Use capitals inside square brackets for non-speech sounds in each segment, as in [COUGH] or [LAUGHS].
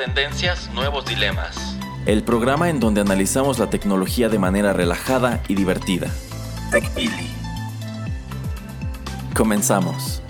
Tendencias, nuevos dilemas. El programa en donde analizamos la tecnología de manera relajada y divertida. TechPili. Comenzamos.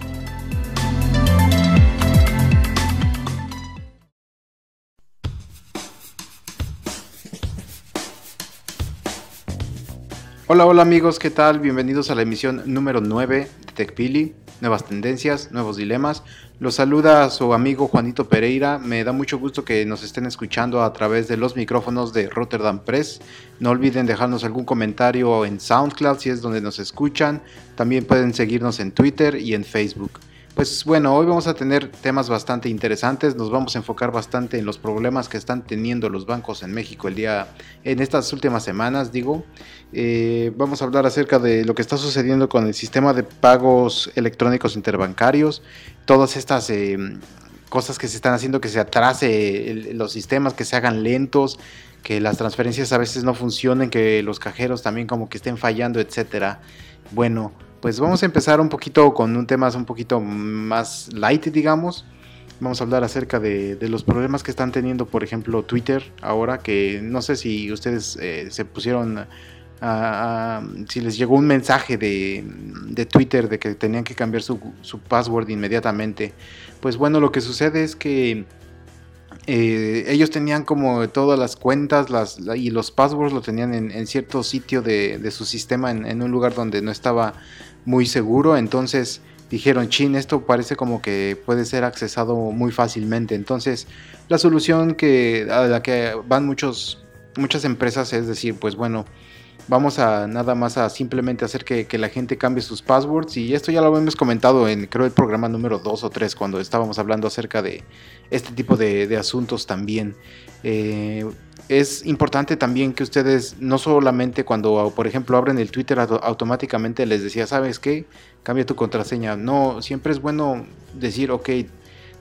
Hola, hola amigos, ¿qué tal? Bienvenidos a la emisión número 9 de TechPili, nuevas tendencias, nuevos dilemas. Los saluda su amigo Juanito Pereira. Me da mucho gusto que nos estén escuchando a través de los micrófonos de Rotterdam Press. No olviden dejarnos algún comentario en SoundCloud si es donde nos escuchan. También pueden seguirnos en Twitter y en Facebook. Pues bueno, hoy vamos a tener temas bastante interesantes, nos vamos a enfocar bastante en los problemas que están teniendo los bancos en México el día, en estas últimas semanas, digo. Eh, vamos a hablar acerca de lo que está sucediendo con el sistema de pagos electrónicos interbancarios, todas estas eh, cosas que se están haciendo que se atrase los sistemas, que se hagan lentos, que las transferencias a veces no funcionen, que los cajeros también como que estén fallando, etcétera. Bueno, pues vamos a empezar un poquito con un tema un poquito más light, digamos. Vamos a hablar acerca de, los problemas que están teniendo, por ejemplo, Twitter ahora, que no sé si ustedes eh, se pusieron, a, si les llegó un mensaje de, Twitter de que tenían que cambiar su, password inmediatamente. Pues bueno, lo que sucede es que eh, ellos tenían como todas las cuentas las, y los passwords lo tenían en, cierto sitio de, su sistema, en, un lugar donde no estaba muy seguro, entonces dijeron, chin, esto parece como que puede ser accesado muy fácilmente. Entonces, la solución que, a la que van muchos, muchas empresas es decir, pues bueno, vamos a nada más a simplemente hacer que, la gente cambie sus passwords. Y esto ya lo hemos comentado en, creo, el programa número 2 o 3, cuando estábamos hablando acerca de este tipo de, asuntos también. Eh, es importante también que ustedes no solamente cuando, por ejemplo, abren el Twitter automáticamente les decía, ¿sabes qué? Cambia tu contraseña. No, siempre es bueno decir, ok,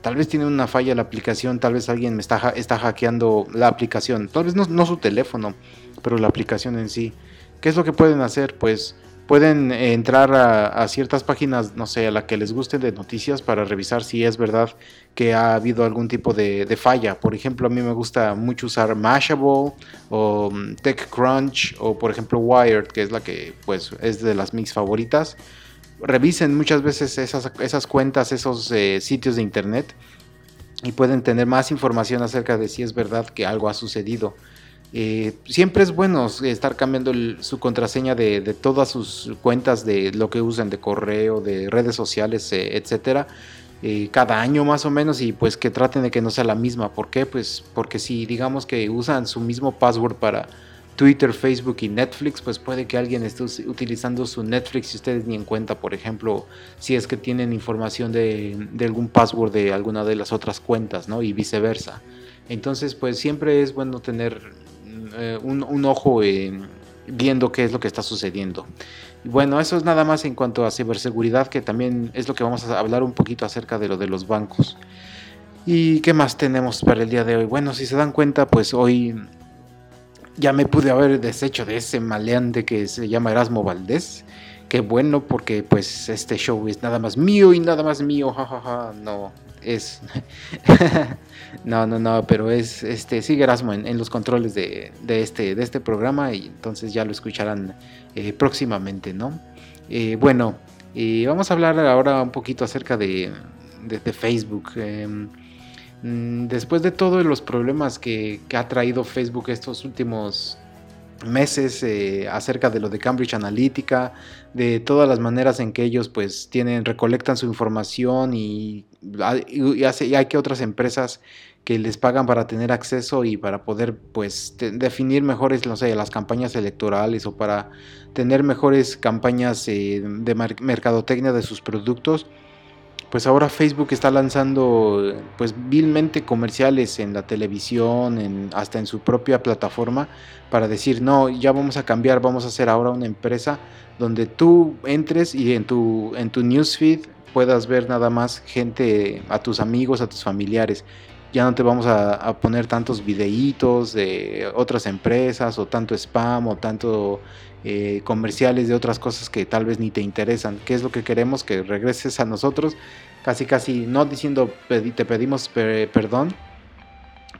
tal vez tiene una falla la aplicación, tal vez alguien me está, está hackeando la aplicación, tal vez no, no su teléfono, pero la aplicación en sí. ¿Qué es lo que pueden hacer? Pues pueden entrar a, ciertas páginas, no sé, a la que les guste de noticias para revisar si es verdad que ha habido algún tipo de, falla. Por ejemplo, a mí me gusta mucho usar Mashable o mm, TechCrunch o por ejemplo Wired, que es la que pues es de las mis favoritas. Revisen muchas veces esas, cuentas, esos eh, sitios de internet y pueden tener más información acerca de si es verdad que algo ha sucedido. Eh, siempre es bueno estar cambiando su contraseña de, todas sus cuentas de lo que usan de correo, de redes sociales, eh, etcétera, eh, cada año más o menos y pues que traten de que no sea la misma. ¿Por qué? Pues porque si digamos que usan su mismo password para Twitter, Facebook y Netflix, pues puede que alguien esté utilizando su Netflix y ustedes ni en cuenta, por ejemplo, si es que tienen información de, de algún password de alguna de las otras cuentas, ¿no? Y viceversa. Entonces, pues siempre es bueno tener eh, un, ojo viendo qué es lo que está sucediendo. Bueno, eso es nada más en cuanto a ciberseguridad, que también es lo que vamos a hablar un poquito acerca de lo de los bancos. ¿Y qué más tenemos para el día de hoy? Bueno, si se dan cuenta, pues hoy ya me pude haber deshecho de ese maleante que se llama Erasmo Valdés. Qué bueno, porque pues este show es nada más mío y nada más mío, jajaja. No, es. [LAUGHS] no, no, no, pero es. Este, sigue Erasmo en, los controles de, este, de este programa y entonces ya lo escucharán eh, próximamente, ¿no? Eh, bueno, vamos a hablar ahora un poquito acerca de, Facebook. Em, mm, después de todos los problemas que, que ha traído Facebook estos últimos meses eh, acerca de lo de Cambridge Analytica, de todas las maneras en que ellos pues tienen, recolectan su información y, y, hay que otras empresas que les pagan para tener acceso y para poder pues definir mejores, no sé, las campañas electorales o para tener mejores campañas eh, de mercadotecnia de sus productos pues ahora Facebook está lanzando pues vilmente comerciales en la televisión, en, hasta en su propia plataforma para decir, no, ya vamos a cambiar, vamos a hacer ahora una empresa donde tú entres y en tu, en tu newsfeed puedas ver nada más gente, a tus amigos, a tus familiares. Ya no te vamos a, poner tantos videitos de otras empresas o tanto spam o tanto eh, comerciales de otras cosas que tal vez ni te interesan. ¿Qué es lo que queremos? Que regreses a nosotros, casi casi no diciendo te pedimos perdón,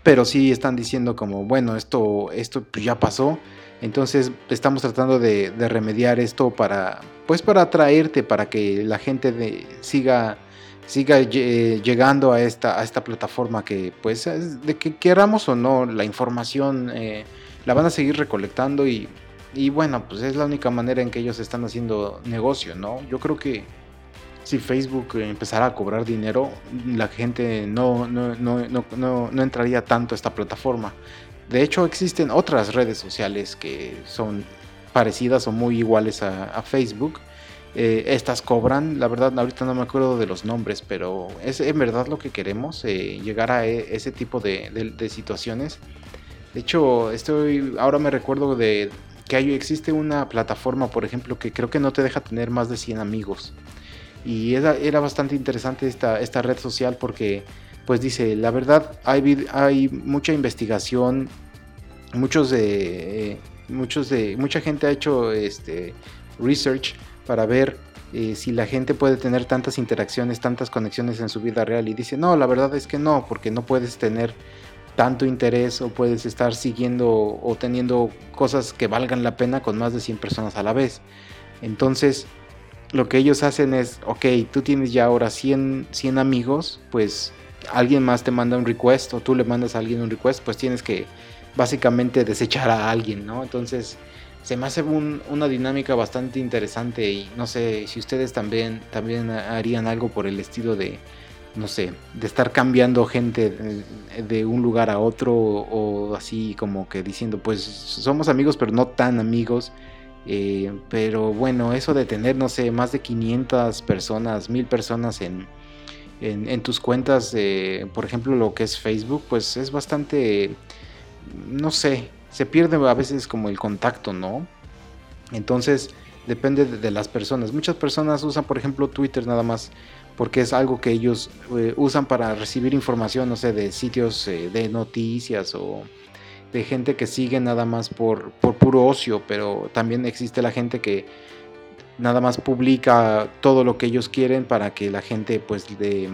pero sí están diciendo como, bueno, esto, esto pues ya pasó, entonces estamos tratando de, remediar esto para, pues para atraerte, para que la gente siga, siga llegando a esta, a esta plataforma que, pues, de que queramos o no, la información eh, la van a seguir recolectando y, y bueno, pues es la única manera en que ellos están haciendo negocio, ¿no? Yo creo que si Facebook empezara a cobrar dinero, la gente no, no, no, no, entraría tanto a esta plataforma. De hecho, existen otras redes sociales que son parecidas o muy iguales a, Facebook. Eh, estas cobran, la verdad ahorita no me acuerdo de los nombres, pero es en verdad lo que queremos, eh, llegar a e, ese tipo de, de, situaciones. De hecho, estoy, ahora me recuerdo de que hay, existe una plataforma, por ejemplo, que creo que no te deja tener más de 100 amigos. Y era, era bastante interesante esta, esta red social porque, pues dice, la verdad hay, hay mucha investigación, muchos de, muchos de, mucha gente ha hecho este, research para ver eh, si la gente puede tener tantas interacciones, tantas conexiones en su vida real. Y dice, no, la verdad es que no, porque no puedes tener tanto interés o puedes estar siguiendo o teniendo cosas que valgan la pena con más de 100 personas a la vez. Entonces, lo que ellos hacen es, ok, tú tienes ya ahora 100, 100 amigos, pues alguien más te manda un request o tú le mandas a alguien un request, pues tienes que básicamente desechar a alguien, ¿no? Entonces se me hace una dinámica bastante interesante y no sé si ustedes también, también harían algo por el estilo de, no sé, de estar cambiando gente de, un lugar a otro o así como que diciendo, pues somos amigos pero no tan amigos eh, pero bueno, eso de tener, no sé, más de 500 personas, 1000 personas en, en, tus cuentas, por ejemplo, lo que es Facebook, pues es bastante, no sé, se pierde a veces como el contacto, ¿no? Entonces, depende de, las personas. Muchas personas usan, por ejemplo, Twitter nada más porque es algo que ellos eh, usan para recibir información, no sé, de sitios eh, de noticias o de gente que sigue nada más por, por puro ocio, pero también existe la gente que nada más publica todo lo que ellos quieren para que la gente pues eh,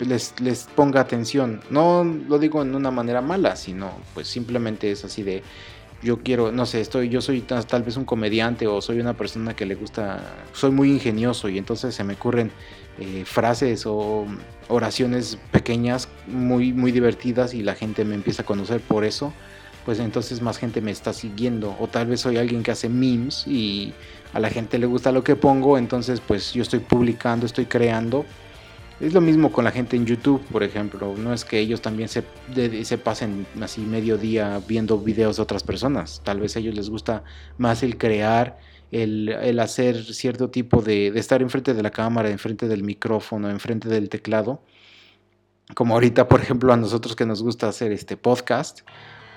les, les, ponga atención. No lo digo en una manera mala, sino pues simplemente es así de yo quiero, no sé, estoy, yo soy tal vez un comediante o soy una persona que le gusta, soy muy ingenioso y entonces se me ocurren eh, frases o oraciones pequeñas muy, muy divertidas y la gente me empieza a conocer por eso, pues entonces más gente me está siguiendo. O tal vez soy alguien que hace memes y a la gente le gusta lo que pongo, entonces pues yo estoy publicando, estoy creando. Es lo mismo con la gente en YouTube, por ejemplo. No es que ellos también se, se pasen así medio día viendo videos de otras personas. Tal vez a ellos les gusta más el crear el, hacer cierto tipo de, de, estar enfrente de la cámara, enfrente del micrófono, enfrente del teclado, como ahorita, por ejemplo, a nosotros que nos gusta hacer este podcast.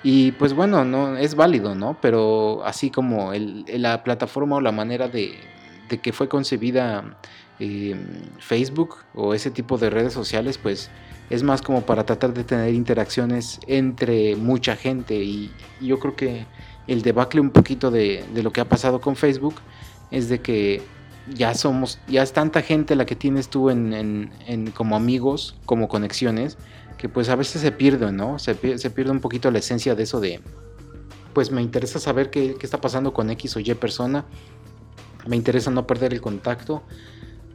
Y pues bueno, no es válido, ¿no? Pero así como el, la plataforma o la manera de, de que fue concebida eh, Facebook o ese tipo de redes sociales, pues es más como para tratar de tener interacciones entre mucha gente. Y yo creo que el debacle un poquito de, lo que ha pasado con Facebook es de que ya somos, ya es tanta gente la que tienes tú en, como amigos, como conexiones, que pues a veces se pierde, ¿no? Se, pierde un poquito la esencia de eso de, pues me interesa saber qué, qué, está pasando con X o Y persona, me interesa no perder el contacto,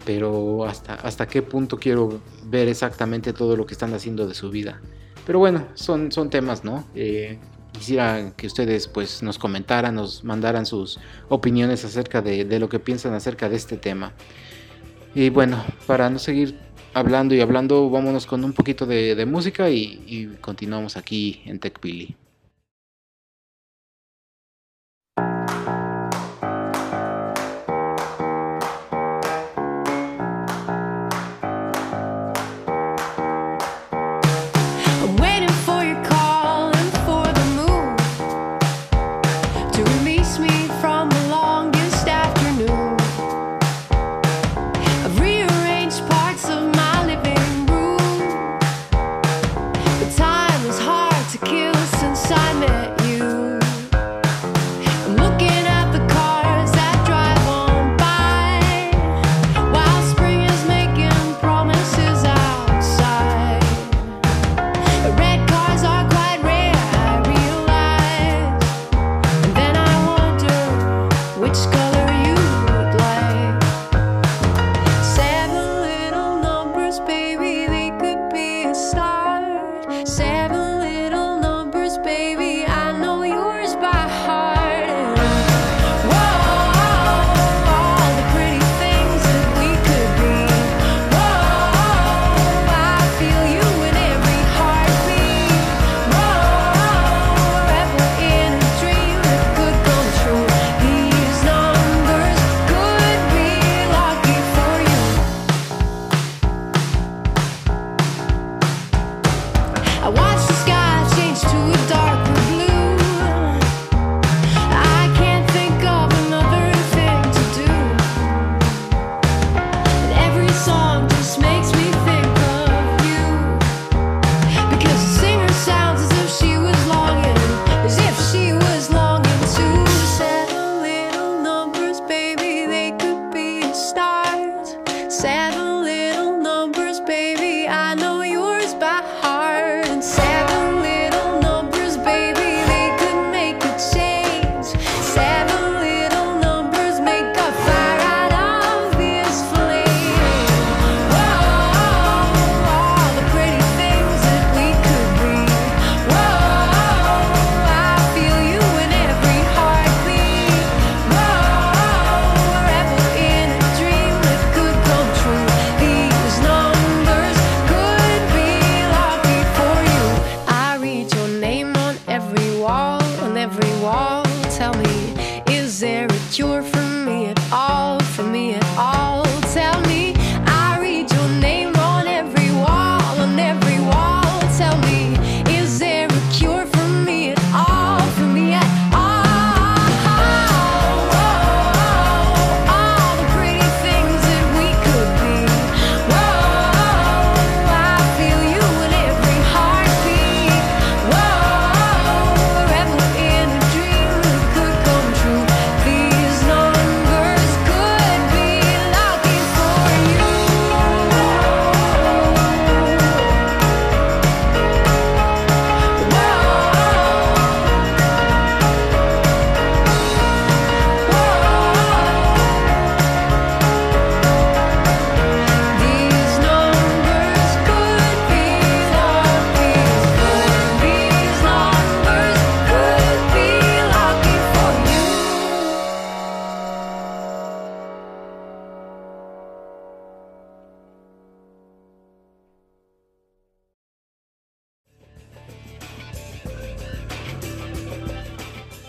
pero hasta, hasta qué punto quiero ver exactamente todo lo que están haciendo de su vida. Pero bueno, son, son temas, ¿no? Eh, quisiera que ustedes pues nos comentaran, nos mandaran sus opiniones acerca de, lo que piensan acerca de este tema. Y bueno, para no seguir hablando y hablando, vámonos con un poquito de, música y, y, continuamos aquí en TechPili.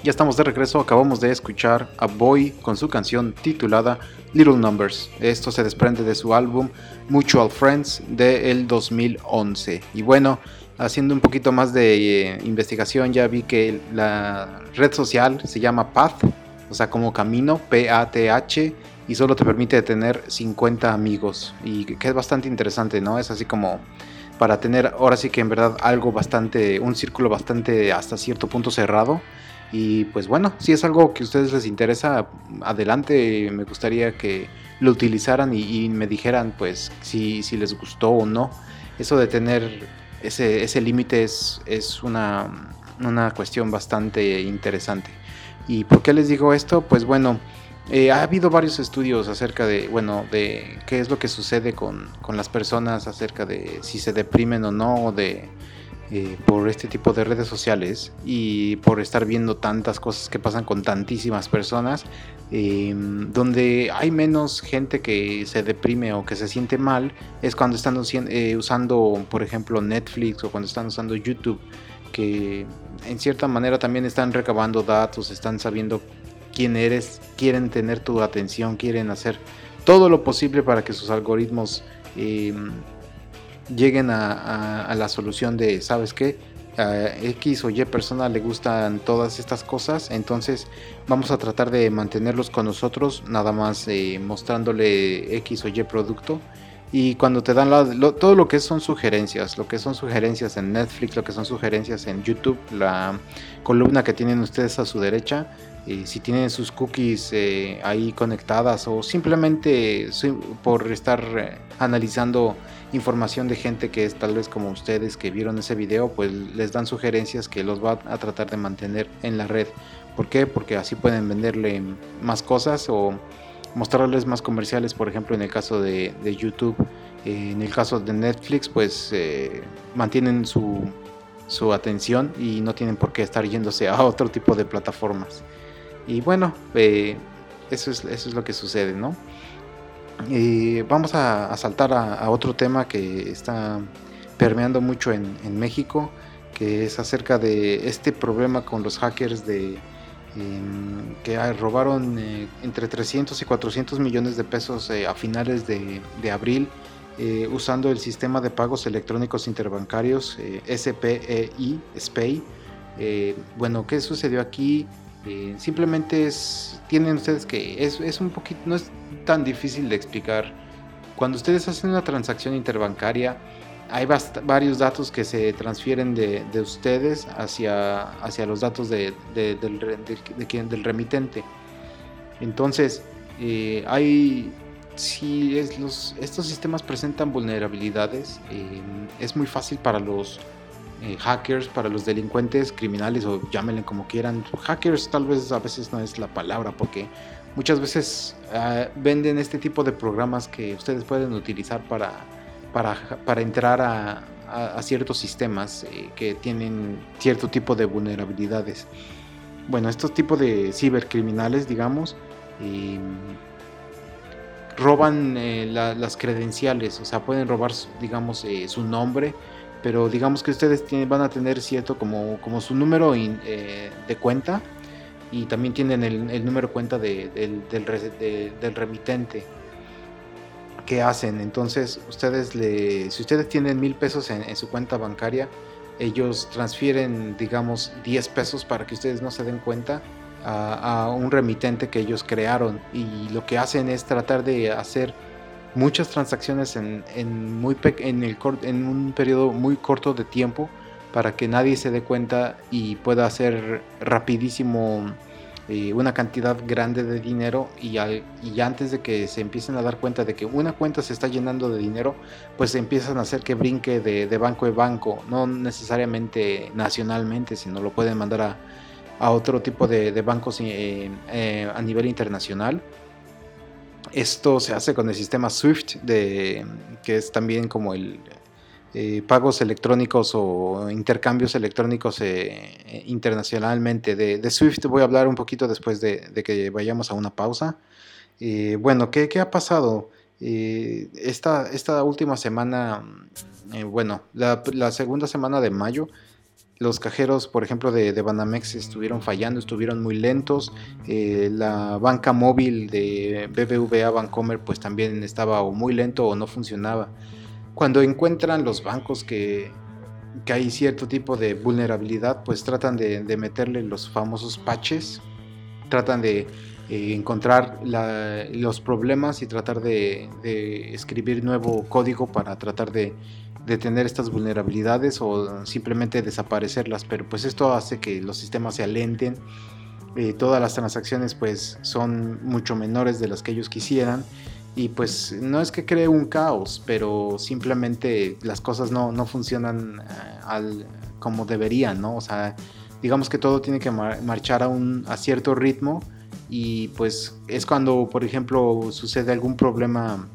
Ya estamos de regreso, acabamos de escuchar a Boy con su canción titulada Little Numbers. Esto se desprende de su álbum Mutual Friends del 2011. Y bueno, haciendo un poquito más de eh, investigación ya vi que la red social se llama Path, o sea, como camino, P-A-T-H, y solo te permite tener 50 amigos. Y que es bastante interesante, ¿no? Es así como para tener ahora sí que en verdad algo bastante, un círculo bastante hasta cierto punto cerrado y pues bueno, si es algo que a ustedes les interesa, adelante, me gustaría que lo utilizaran y, me dijeran pues si, si, les gustó o no. Eso de tener ese, ese límite es, es una, una, cuestión bastante interesante. ¿Y por qué les digo esto? Pues bueno, eh, ha habido varios estudios acerca de, bueno, de qué es lo que sucede con, con las personas, acerca de si se deprimen o no, de eh, por este tipo de redes sociales y por estar viendo tantas cosas que pasan con tantísimas personas, em, donde hay menos gente que se deprime o que se siente mal, es cuando están eh, usando, por ejemplo, Netflix o cuando están usando YouTube, que en cierta manera también están recabando datos, están sabiendo quién eres, quieren tener tu atención, quieren hacer todo lo posible para que sus algoritmos em, lleguen a, la solución de, ¿sabes qué? A X o Y persona le gustan todas estas cosas, entonces vamos a tratar de mantenerlos con nosotros, nada más eh, mostrándole X o Y producto. Y cuando te dan todo lo que son sugerencias, lo que son sugerencias en Netflix, lo que son sugerencias en YouTube, la columna que tienen ustedes a su derecha, si tienen sus cookies eh, ahí conectadas o simplemente por estar eh, analizando información de gente que es tal vez como ustedes que vieron ese video, pues les dan sugerencias que los va a tratar de mantener en la red. ¿Por qué? Porque así pueden venderle más cosas o mostrarles más comerciales, por ejemplo, en el caso de, YouTube. Eh, en el caso de Netflix, pues mantienen su, su atención y no tienen por qué estar yéndose a otro tipo de plataformas. Y bueno, eh, eso, es, eso es lo que sucede, ¿no? Y vamos a, saltar a, otro tema que está permeando mucho en, México, que es acerca de este problema con los hackers de em, que robaron eh, entre 300 y 400 millones de pesos eh, a finales de, abril usando el sistema de pagos electrónicos interbancarios SPEI, SPEI. bueno, ¿qué sucedió aquí? Eh, simplemente es, tienen ustedes que, es, un poquito, no es tan difícil de explicar. Cuando ustedes hacen una transacción interbancaria, hay varios datos que se transfieren de, ustedes hacia, hacia los datos de, del, del, remitente. Entonces, eh, hay, si es los, estos sistemas presentan vulnerabilidades, eh, es muy fácil para los eh, hackers, para los delincuentes criminales o llámenle como quieran. Hackers tal vez a veces no es la palabra porque muchas veces ah, venden este tipo de programas que ustedes pueden utilizar para, para, entrar a, ciertos sistemas eh, que tienen cierto tipo de vulnerabilidades. Bueno, estos tipos de cibercriminales, digamos, roban eh, las credenciales, o sea, pueden robar, digamos, su nombre pero digamos que ustedes van a tener cierto como, su número eh, de cuenta y también tienen el, número cuenta del, remitente que hacen. Entonces, ustedes le, si ustedes tienen mil pesos en, su cuenta bancaria, ellos transfieren, digamos, 10 pesos para que ustedes no se den cuenta a un remitente que ellos crearon. Y lo que hacen es tratar de hacer muchas transacciones en, en muy en, el, en un periodo muy corto de tiempo para que nadie se dé cuenta y pueda hacer rapidísimo eh, una cantidad grande de dinero y, y, antes de que se empiecen a dar cuenta de que una cuenta se está llenando de dinero, pues empiezan a hacer que brinque de, de banco en banco, no necesariamente nacionalmente, sino lo pueden mandar a, a otro tipo de, de bancos eh, eh, a nivel internacional esto se hace con el sistema SWIFT, de, que es también como el eh, pagos electrónicos o intercambios electrónicos eh, internacionalmente. De, SWIFT voy a hablar un poquito después de, que vayamos a una pausa. Eh, bueno, ¿qué, ha pasado? Esta, esta, última semana, bueno, la segunda semana de mayo, los cajeros, por ejemplo, de, Banamex estuvieron fallando, estuvieron muy lentos. Eh, la banca móvil de BBVA Bancomer pues también estaba o muy lento o no funcionaba. Cuando encuentran los bancos que, hay cierto tipo de vulnerabilidad, pues tratan de, meterle los famosos patches, tratan de eh, encontrar los problemas y tratar de, de escribir nuevo código para tratar de de tener estas vulnerabilidades o simplemente desaparecerlas, pero pues esto hace que los sistemas se alenten, eh, todas las transacciones pues son mucho menores de las que ellos quisieran y pues no es que cree un caos, pero simplemente las cosas no, no funcionan eh, al, como deberían, ¿no? O sea, digamos que todo tiene que marchar a, un, a cierto ritmo y pues es cuando, por ejemplo, sucede algún problema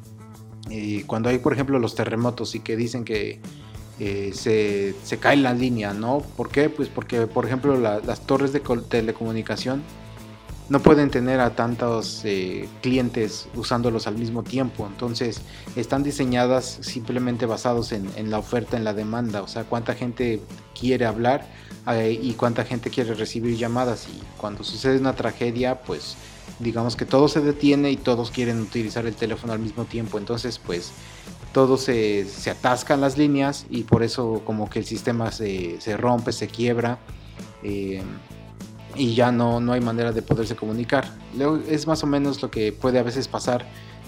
cuando hay, por ejemplo, los terremotos y que dicen que eh, se, se, cae la línea, ¿no? ¿Por qué? Pues porque, por ejemplo, las torres de telecomunicación no pueden tener a tantos eh, clientes usándolos al mismo tiempo. Entonces, están diseñadas simplemente basados en, en la oferta, en la demanda. O sea, cuánta gente quiere hablar eh, y cuánta gente quiere recibir llamadas. Y cuando sucede una tragedia, pues digamos que todo se detiene y todos quieren utilizar el teléfono al mismo tiempo. Entonces, pues todo se, se atascan las líneas y por eso como que el sistema se, se rompe, se quiebra eh, y ya no, no hay manera de poderse comunicar. es más o menos lo que puede a veces pasar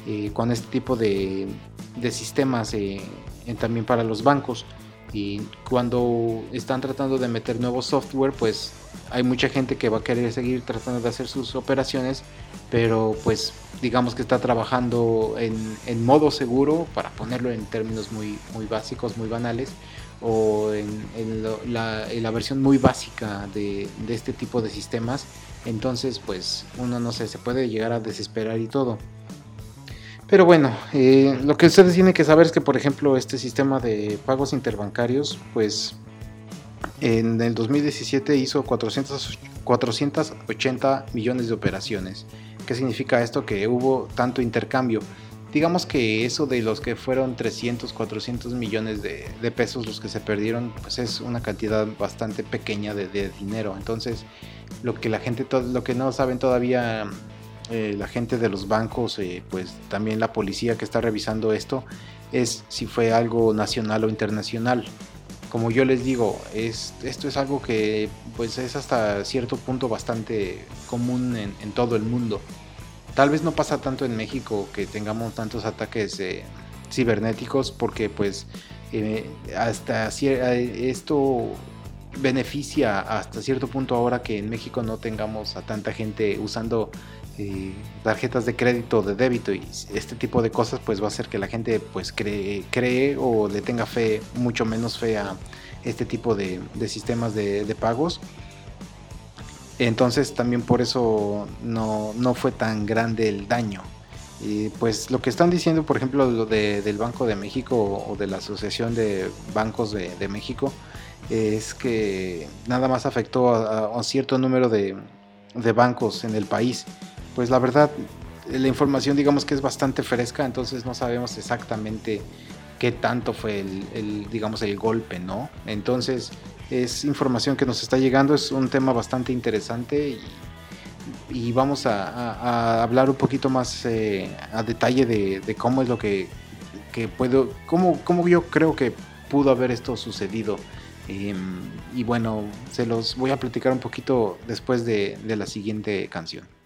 eh, con este tipo de, de sistemas eh, también para los bancos. Y cuando están tratando de meter nuevo software, pues hay mucha gente que va a querer seguir tratando de hacer sus operaciones, pero pues digamos que está trabajando en, modo seguro, para ponerlo en términos muy, muy básicos, muy banales, o en, la, versión muy básica de, este tipo de sistemas. Entonces, pues uno no sé, se puede llegar a desesperar y todo. Pero bueno, eh, lo que ustedes tienen que saber es que, por ejemplo, este sistema de pagos interbancarios, pues en el 2017 hizo 400, 480 millones de operaciones. ¿Qué significa esto? Que hubo tanto intercambio. Digamos que eso de los que fueron 300, 400 millones de, pesos los que se perdieron, pues es una cantidad bastante pequeña de, dinero. Entonces, lo que la gente, lo que no saben todavía eh, la gente de los bancos, eh, pues también la policía que está revisando esto, es si fue algo nacional o internacional como yo les digo, es, esto es algo que pues es hasta cierto punto bastante común en, todo el mundo. Tal vez no pasa tanto en México que tengamos tantos ataques eh, cibernéticos porque pues eh, hasta eh, esto beneficia hasta cierto punto ahora que en México no tengamos a tanta gente usando tarjetas de crédito o de débito y este tipo de cosas pues va a hacer que la gente pues cree, cree o le tenga fe, mucho menos fe a este tipo de, sistemas de, pagos. Entonces también por eso no, fue tan grande el daño. Y pues lo que están diciendo, por ejemplo, lo del Banco de México o de la Asociación de Bancos de, México, es que nada más afectó a, un cierto número de, de bancos en el país pues la verdad, la información digamos que es bastante fresca, entonces no sabemos exactamente qué tanto fue el, digamos, el golpe, ¿no? Entonces es información que nos está llegando, es un tema bastante interesante y, vamos a, hablar un poquito más eh, a detalle de, cómo es lo que, puedo, cómo, cómo, yo creo que pudo haber esto sucedido. Em, y bueno, se los voy a platicar un poquito después de la siguiente canción.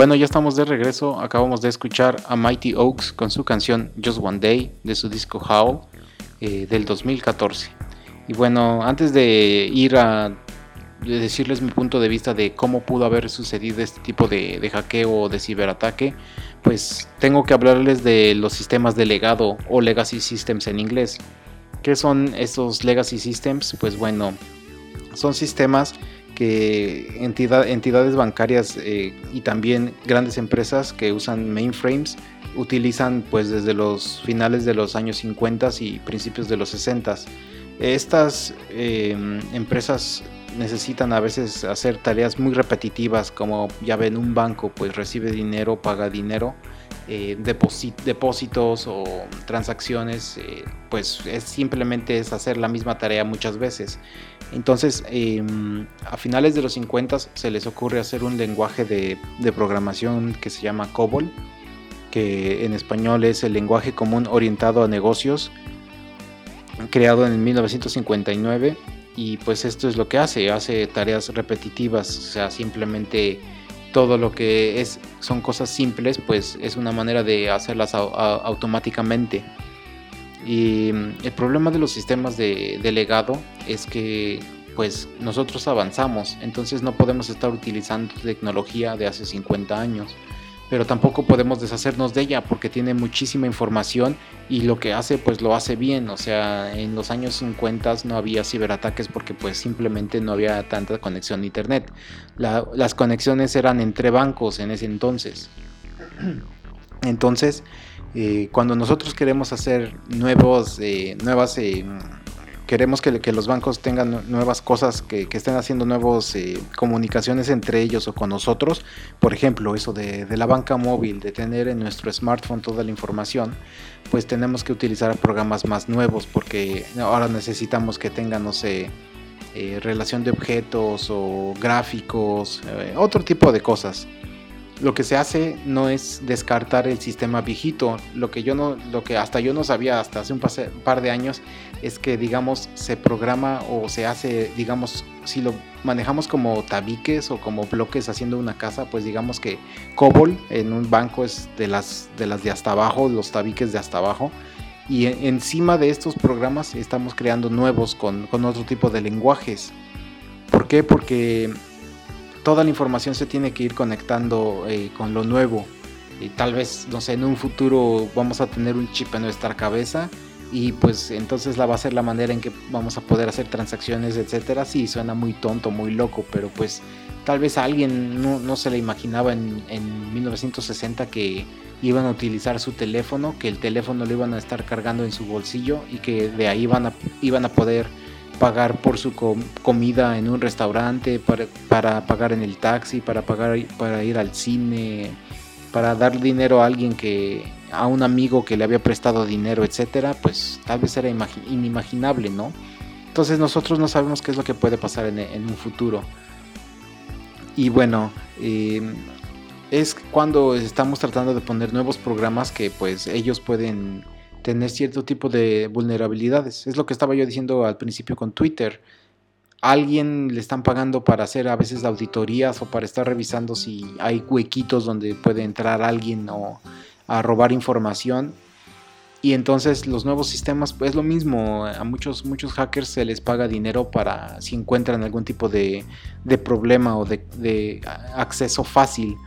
Bueno, ya estamos de regreso. Acabamos de escuchar a Mighty Oaks con su canción Just One Day de su disco Howl eh, del 2014. Y bueno, antes de ir a de decirles mi punto de vista de cómo pudo haber sucedido este tipo de, de hackeo o de ciberataque, pues tengo que hablarles de los sistemas de legado o legacy systems en inglés. ¿Qué son estos legacy systems? Pues bueno, son sistemas que entidad- entidades bancarias eh, y también grandes empresas que usan mainframes utilizan pues desde los finales de los años 50 y principios de los 60. Estas eh, empresas necesitan a veces hacer tareas muy repetitivas como ya ven un banco pues recibe dinero, paga dinero, eh, depósitos o transacciones eh, pues es simplemente es hacer la misma tarea muchas veces. Entonces, eh, a finales de los 50 se les ocurre hacer un lenguaje de, programación que se llama COBOL, que en español es el lenguaje común orientado a negocios, creado en 1959. Y pues esto es lo que hace, hace tareas repetitivas, o sea, simplemente todo lo que es, son cosas simples, pues es una manera de hacerlas au- au- automáticamente. Y mm, el problema de los sistemas de, de legado es que pues nosotros avanzamos, entonces no podemos estar utilizando tecnología de hace 50 años, pero tampoco podemos deshacernos de ella porque tiene muchísima información y lo que hace pues lo hace bien, o sea, en los años 50 no había ciberataques porque pues simplemente no había tanta conexión a internet. La- las conexiones eran entre bancos en ese entonces. [CLEARS THROAT] Entonces, eh, cuando nosotros queremos hacer nuevos, eh, nuevas, eh, queremos que, los bancos tengan nu- nuevas cosas, que, que estén haciendo nuevas comunicaciones entre ellos o con nosotros, por ejemplo, eso de, de la banca móvil, de tener en nuestro smartphone toda la información, pues tenemos que utilizar programas más nuevos porque ahora necesitamos que tengan, no sé, eh, relación de objetos o gráficos, eh, otro tipo de cosas lo que se hace no es descartar el sistema viejito. Lo que yo no, lo que hasta yo no sabía hasta hace un par de años es que digamos se programa o se hace, digamos, si lo manejamos como tabiques o como bloques haciendo una casa, pues digamos que COBOL en un banco es de las de hasta abajo, los tabiques de hasta abajo. Y en- encima de estos programas estamos creando nuevos con otro tipo de lenguajes. ¿Por qué? Porque toda la información se tiene que ir conectando eh, con lo nuevo. Y tal vez, no sé, en un futuro vamos a tener un chip en nuestra cabeza y pues entonces la va a ser la manera en que vamos a poder hacer transacciones, etcétera. Sí, suena muy tonto, muy loco, pero pues tal vez a alguien no, no se le imaginaba en, en 1960 que iban a utilizar su teléfono, que el teléfono lo iban a estar cargando en su bolsillo y que de ahí van a, iban a poder pagar por su com- comida en un restaurante, para, para pagar en el taxi, para pagar para ir al cine, para dar dinero a alguien que a un amigo que le había prestado dinero, etcétera, pues tal vez era inimaginable, ¿no? Entonces nosotros no sabemos qué es lo que puede pasar en, un futuro. Y bueno, eh, es cuando estamos tratando de poner nuevos programas que pues ellos pueden tener cierto tipo de vulnerabilidades. Es lo que estaba yo diciendo al principio con Twitter. alguien le están pagando para hacer a veces auditorías o para estar revisando si hay huequitos donde puede entrar alguien o a robar información. Y entonces los nuevos sistemas, pues es lo mismo, a muchos, muchos hackers se les paga dinero para si encuentran algún tipo de, de problema o de, de acceso fácil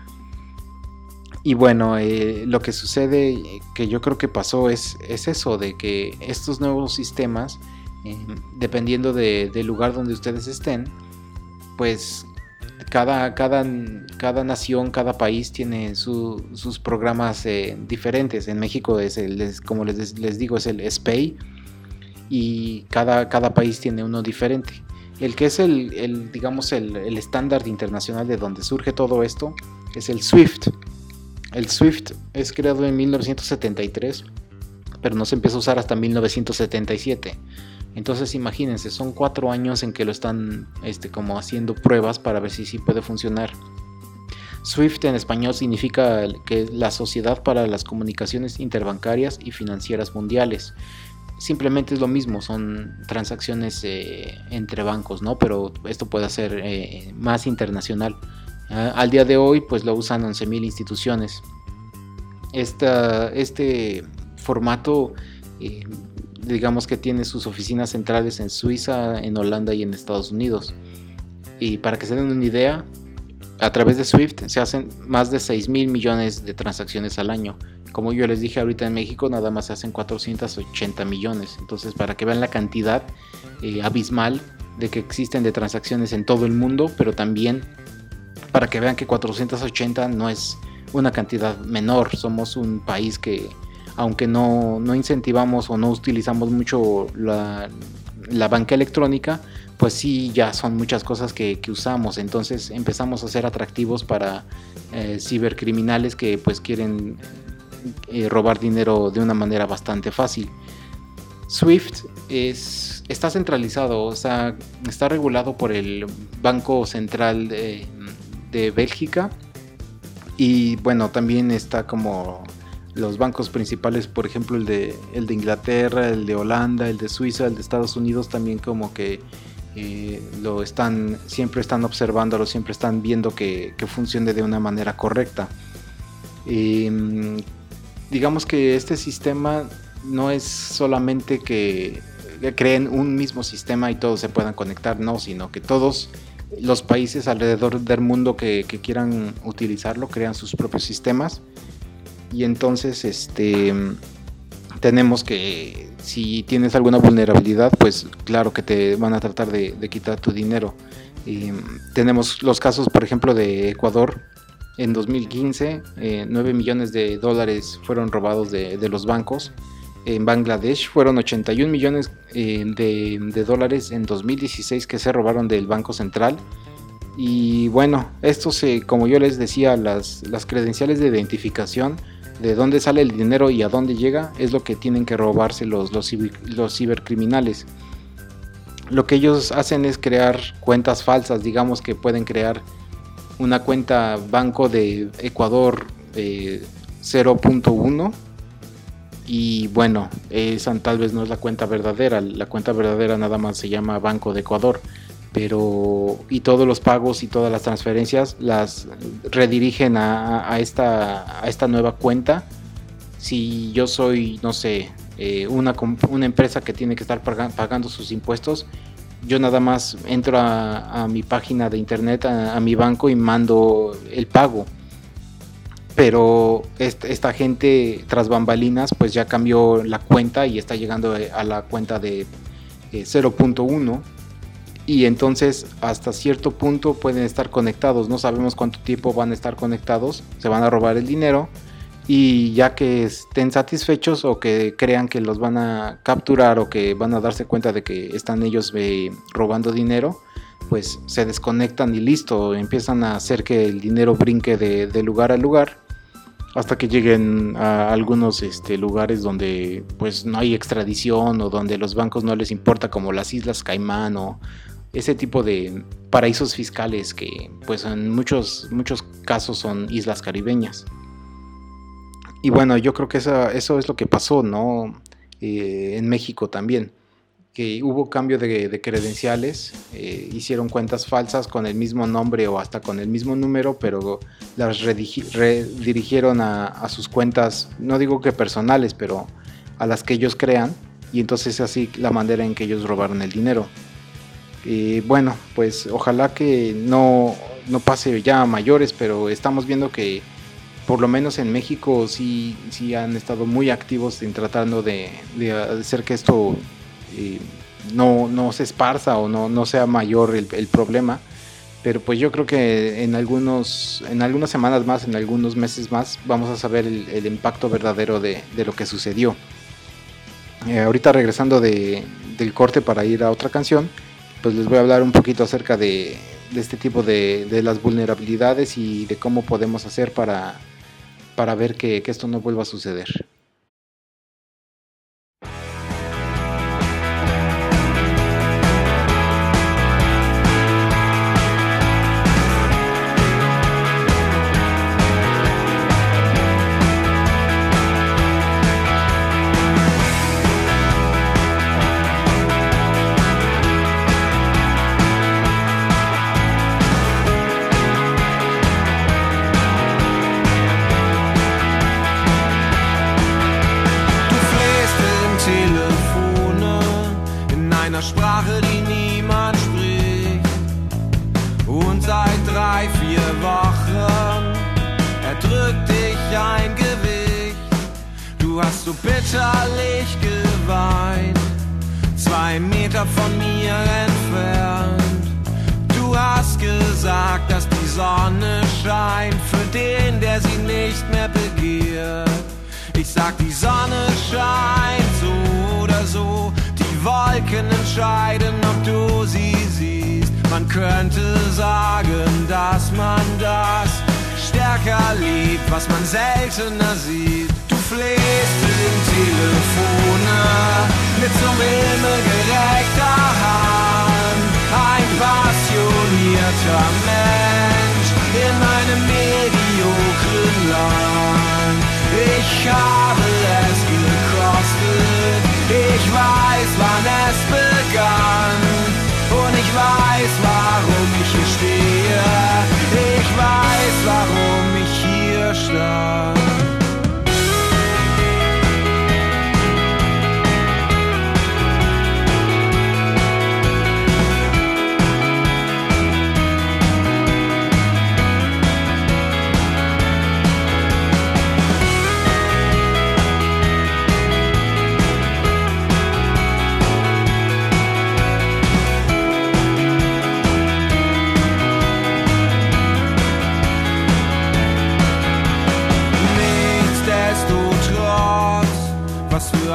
y bueno, eh, lo que sucede, que yo creo que pasó, es, es eso, de que estos nuevos sistemas, eh, dependiendo del lugar donde ustedes estén, pues cada, cada, cada nación, cada país tiene sus programas eh, diferentes. En México es el, como les, les, digo, es el SPAY y cada, cada país tiene uno diferente. El que es el, el digamos, el estándar internacional de donde surge todo esto es el SWIFT el Swift es creado en 1973, pero no se empezó a usar hasta 1977. Entonces imagínense, son cuatro años en que lo están este, como haciendo pruebas para ver si sí puede funcionar. SWIFT en español significa que es la Sociedad para las Comunicaciones Interbancarias y Financieras Mundiales. Simplemente es lo mismo, son transacciones eh, entre bancos, ¿no? Pero esto puede ser eh, más internacional. Ah, al día de hoy, pues lo usan 11.000 instituciones. este formato, eh, digamos que tiene sus oficinas centrales en Suiza, en Holanda y en Estados Unidos. Y para que se den una idea, a través de SWIFT se hacen más de 6 mil millones de transacciones al año. Como yo les dije ahorita en México, nada más se hacen 480 millones. Entonces, para que vean la cantidad eh, abismal de que existen de transacciones en todo el mundo, pero también para que vean que 480 no es una cantidad menor. Somos un país que, aunque no, incentivamos o no utilizamos mucho la, banca electrónica, pues sí, ya son muchas cosas que, usamos. Entonces empezamos a ser atractivos para eh, cibercriminales que pues quieren eh, robar dinero de una manera bastante fácil. SWIFT es, está centralizado, o sea, está regulado por el Banco Central de, de Bélgica. Y bueno, también está como los bancos principales, por ejemplo, el de, el de Inglaterra, el de Holanda, el de Suiza, el de Estados Unidos, también como que eh, lo están, siempre están observándolo, siempre están viendo que, funcione de una manera correcta. Em, digamos que este sistema no es solamente que creen un mismo sistema y todos se puedan conectar, no, sino que todos los países alrededor del mundo que, quieran utilizarlo crean sus propios sistemas. Y entonces este tenemos que si tienes alguna vulnerabilidad pues claro que te van a tratar de, quitar tu dinero. Y tenemos los casos por ejemplo de Ecuador. En 2015 eh, 9 millones de dólares fueron robados de los bancos en Bangladesh fueron 81 millones eh, de, dólares en 2016 que se robaron del Banco Central. Y bueno, esto se, como yo les decía, las, las credenciales de identificación de dónde sale el dinero y a dónde llega es lo que tienen que robarse los, los, los cibercriminales. Lo que ellos hacen es crear cuentas falsas, digamos que pueden crear una cuenta banco de Ecuador 0.1 eh, y bueno, esa tal vez no es la cuenta verdadera, la cuenta verdadera nada más se llama Banco de Ecuador, pero y todos los pagos y todas las transferencias las redirigen a, esta, a esta nueva cuenta. Si yo soy, no sé, eh, una, una, empresa que tiene que estar pagando sus impuestos, yo nada más entro a, mi página de internet, a mi banco y mando el pago pero esta, gente tras bambalinas pues ya cambió la cuenta y está llegando eh, a la cuenta de 0.1 eh, y entonces hasta cierto punto pueden estar conectados, no sabemos cuánto tiempo van a estar conectados, se van a robar el dinero. Y ya que estén satisfechos o que crean que los van a capturar o que van a darse cuenta de que están ellos eh, robando dinero, pues se desconectan y listo, empiezan a hacer que el dinero brinque de lugar a lugar hasta que lleguen a algunos este, lugares donde pues no hay extradición o donde los bancos no les importa como las Islas Caimán o ese tipo de paraísos fiscales que pues en muchos, muchos casos son islas caribeñas. Y bueno, yo creo que eso, eso es lo que pasó, ¿no? Eh, en México también que hubo cambio de, credenciales, eh, hicieron cuentas falsas con el mismo nombre o hasta con el mismo número, pero las redirigieron a, sus cuentas, no digo que personales, pero a las que ellos crean, y entonces así la manera en que ellos robaron el dinero. Y bueno, pues ojalá que no, no pase ya a mayores, pero estamos viendo que por lo menos en México sí, sí han estado muy activos en tratando de, de hacer que esto no, no se esparza o no, no sea mayor el, problema. Pero pues yo creo que en, algunos, en algunas semanas más, en algunos meses más, vamos a saber el, impacto verdadero de, lo que sucedió. Eh, ahorita regresando de, del corte para ir a otra canción, pues les voy a hablar un poquito acerca de, este tipo de, las vulnerabilidades y de cómo podemos hacer para, para ver que esto no vuelva a suceder. nicht mehr begehrt. Ich sag, die Sonne scheint so oder so, die Wolken entscheiden, ob du sie siehst. Man könnte sagen, dass man das stärker liebt, was man seltener sieht. Du flehst im Telefone mit zum Himmel gerechter Hand. Ein passionierter Mensch in meinem Medien lang. Ich habe es gekostet, ich weiß, wann es begann.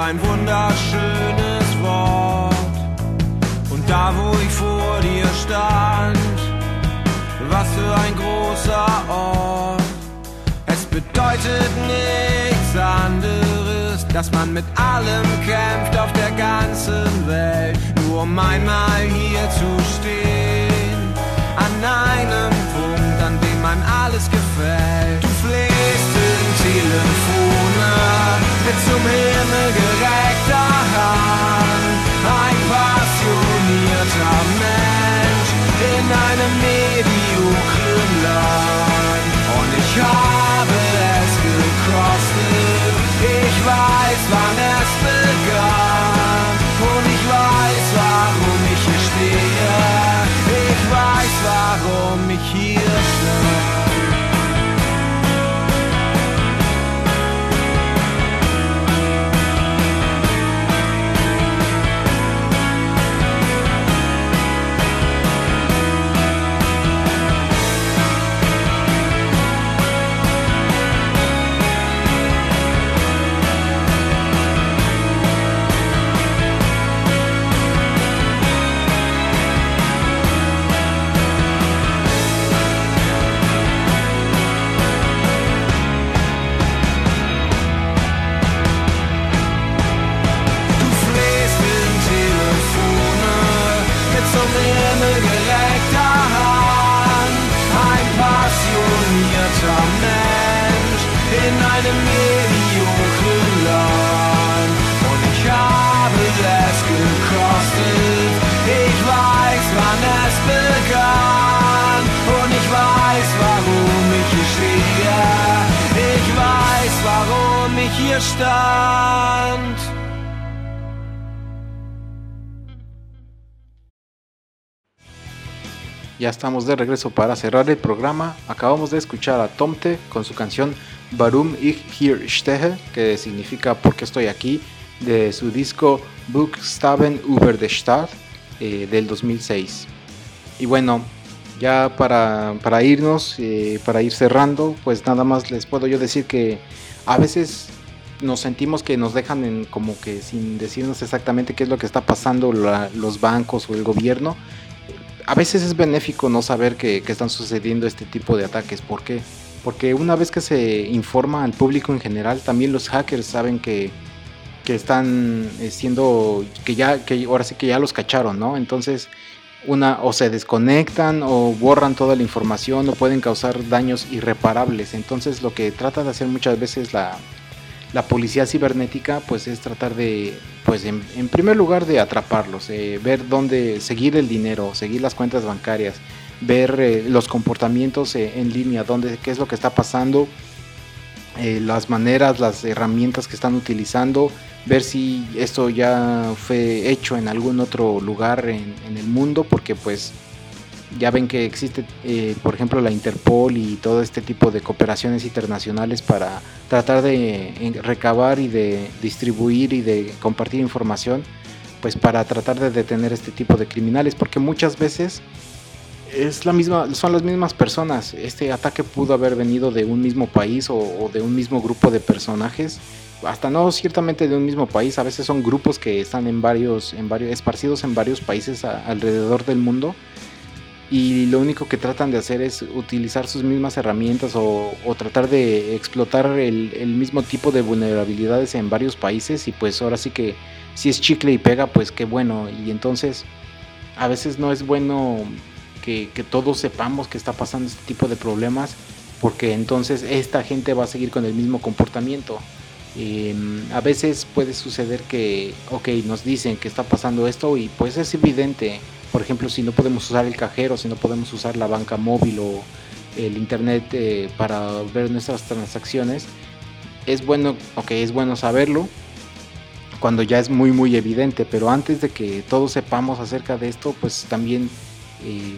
Wunderschönes Wort. Und da, wo ich vor dir stand, was für ein großer Ort. Es bedeutet nichts anderes, dass man mit allem kämpft auf der ganzen Welt, nur um einmal hier zu stehen. An einem Punkt, an dem man alles gefällt. Telefone mit zum Himmel gereckter Hand. Ein passionierter Mensch in einem mediokren Land. Und ich habe in einem mediokren Land und ich habe es gekostet. Ich weiß, wann es begann und ich weiß, warum ich hier stehe. Ich weiß, warum ich hier stand. Ya estamos de regreso para cerrar el programa. Acabamos de escuchar a Tomte con su canción Warum ich hier stehe, que significa ¿Por qué estoy aquí? de su disco Buchstaben über der Stadt eh, del 2006. Y bueno, ya para, para irnos, eh, para ir cerrando, pues nada más les puedo yo decir que a veces nos sentimos que nos dejan en como que sin decirnos exactamente qué es lo que está pasando la- los bancos o el gobierno. A veces es benéfico no saber que, están sucediendo este tipo de ataques. ¿Por qué? Porque una vez que se informa al público en general, también los hackers saben que, que están eh, siendo, que ya, que ahora sí que ya los cacharon, ¿no? Entonces, una, o se desconectan o borran toda la información o pueden causar daños irreparables. Entonces, lo que trata de hacer muchas veces la, la policía cibernética, pues es tratar de, pues en, primer lugar de atraparlos, eh, ver dónde, seguir el dinero, seguir las cuentas bancarias, ver eh, los comportamientos eh, en línea, dónde, qué es lo que está pasando, las maneras, las herramientas que están utilizando, ver si esto ya fue hecho en algún otro lugar en el mundo, porque pues ya ven que existe, eh, por ejemplo, la Interpol y todo este tipo de cooperaciones internacionales para tratar de eh, recabar y de distribuir y de compartir información, pues para tratar de detener este tipo de criminales, porque muchas veces es la misma, son las mismas personas. Este ataque pudo haber venido de un mismo país o, o de un mismo grupo de personajes. Hasta no ciertamente de un mismo país, a veces son grupos que están en varios, en varios, esparcidos en varios países alrededor del mundo y lo único que tratan de hacer es utilizar sus mismas herramientas o, tratar de explotar el, mismo tipo de vulnerabilidades en varios países y pues ahora sí que si es chicle y pega pues qué bueno y entonces a veces no es bueno que, que todos sepamos que está pasando este tipo de problemas porque entonces esta gente va a seguir con el mismo comportamiento. Eh, a veces puede suceder que, ok, nos dicen que está pasando esto y pues es evidente. Por ejemplo, si no podemos usar el cajero, si no podemos usar la banca móvil o el internet eh, para ver nuestras transacciones, es bueno, ok, es bueno saberlo cuando ya es muy muy evidente, pero antes de que todos sepamos acerca de esto, pues también eh,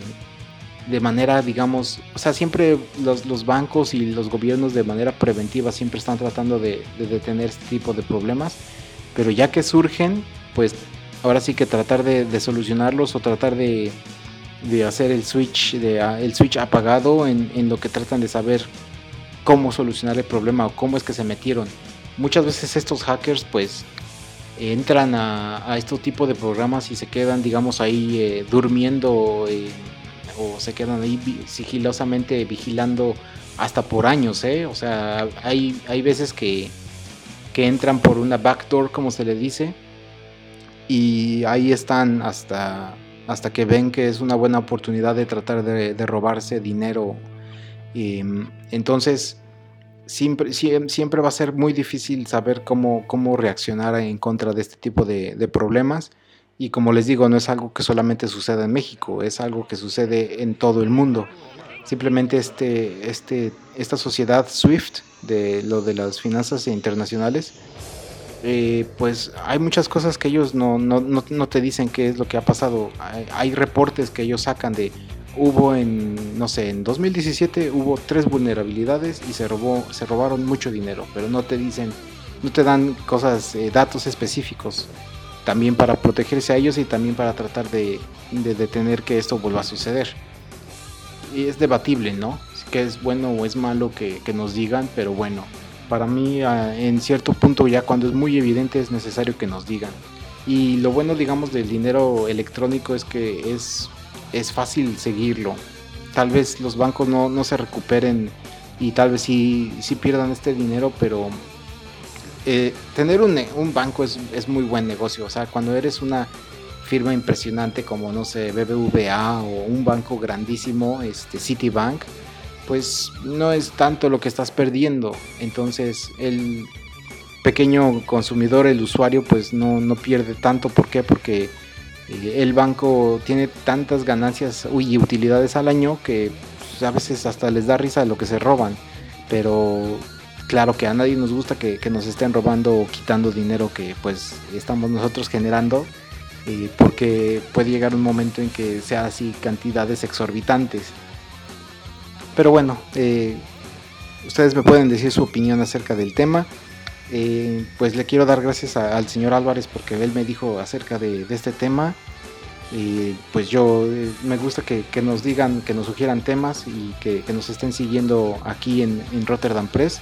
de manera, digamos, o sea, siempre los, los bancos y los gobiernos de manera preventiva siempre están tratando de, de detener este tipo de problemas, pero ya que surgen, pues ahora sí que tratar de, solucionarlos o tratar de, hacer el switch, ah, el switch apagado en, lo que tratan de saber cómo solucionar el problema o cómo es que se metieron. Muchas veces estos hackers pues entran a, este tipo de programas y se quedan digamos ahí eh, durmiendo eh, o se quedan ahí sigilosamente vigilando hasta por años, ¿eh? O sea, hay, hay veces que, que entran por una backdoor, como se le dice, y ahí están hasta, hasta que ven que es una buena oportunidad de tratar de, robarse dinero. Y, entonces, siempre, siem- siempre va a ser muy difícil saber cómo, cómo reaccionar en contra de este tipo de, de problemas. Y como les digo, no es algo que solamente suceda en México, es algo que sucede en todo el mundo. Simplemente este, este, esta sociedad SWIFT, de lo de las finanzas internacionales, eh, pues hay muchas cosas que ellos no, no, no, te dicen qué es lo que ha pasado. Hay, reportes que ellos sacan de, hubo en, no sé, en 2017 hubo tres vulnerabilidades y se, robó, se robaron mucho dinero, pero no te dicen, no te dan cosas, eh, datos específicos. También para protegerse a ellos y también para tratar de, de detener que esto vuelva a suceder. Y es debatible, ¿no? Que es bueno o es malo que nos digan, pero bueno, para mí ah, en cierto punto ya cuando es muy evidente es necesario que nos digan. Y lo bueno, digamos, del dinero electrónico es que es, es fácil seguirlo. Tal vez los bancos no, no se recuperen y tal vez sí, sí pierdan este dinero, pero eh, tener un, un banco es, es muy buen negocio. O sea, cuando eres una firma impresionante como, no sé, BBVA o un banco grandísimo, este, Citibank, pues no es tanto lo que estás perdiendo. Entonces el pequeño consumidor, el usuario, pues no, no pierde tanto. ¿Por qué? Porque eh, el banco tiene tantas ganancias y utilidades al año que pues, a veces hasta les da risa lo que se roban. Pero claro que a nadie nos gusta que, que nos estén robando o quitando dinero que pues estamos nosotros generando. eh, porque puede llegar un momento en que sea así cantidades exorbitantes. Pero bueno, eh, ustedes me pueden decir su opinión acerca del tema. Eh, pues le quiero dar gracias al señor Álvarez porque él me dijo acerca de, este tema. Y pues yo eh, me gusta que, que nos digan, que nos sugieran temas y que, nos estén siguiendo aquí en, en Rotterdam Press.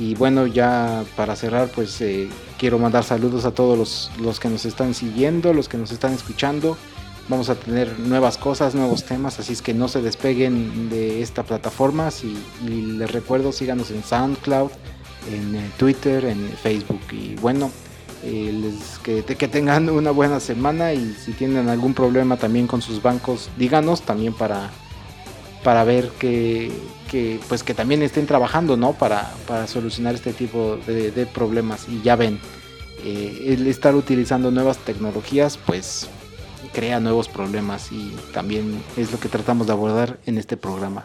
Y bueno, ya para cerrar, pues eh, quiero mandar saludos a todos los, los que nos están siguiendo, los que nos están escuchando. Vamos a tener nuevas cosas, nuevos temas, así es que no se despeguen de esta plataforma. Si- y les recuerdo, síganos en SoundCloud, en eh, Twitter, en Facebook. Y bueno, eh, les- que, que tengan [LAUGHS] una buena semana y si tienen algún problema también con sus bancos, díganos también para, para ver que, que, pues que también estén trabajando ¿no? para, para solucionar este tipo de, problemas. Y ya ven, eh, el estar utilizando nuevas tecnologías pues crea nuevos problemas y también es lo que tratamos de abordar en este programa.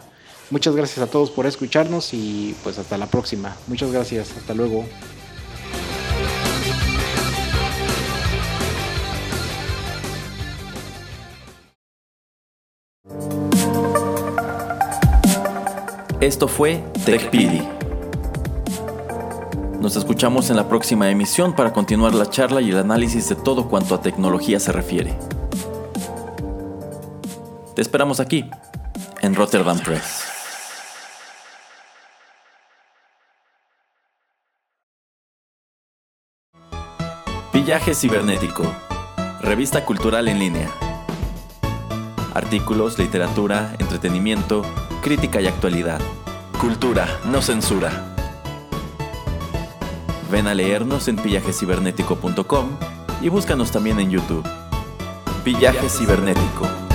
Muchas gracias a todos por escucharnos y pues hasta la próxima. Muchas gracias, hasta luego. Esto fue TechPili. Nos escuchamos en la próxima emisión para continuar la charla y el análisis de todo cuanto a tecnología se refiere. Te esperamos aquí, en Rotterdam Press. Pillaje Cibernético, revista cultural en línea. Artículos, literatura, entretenimiento, crítica y actualidad. Cultura, no censura. Ven a leernos en pillajecibernético.com y búscanos también en YouTube. Pillaje Cibernético.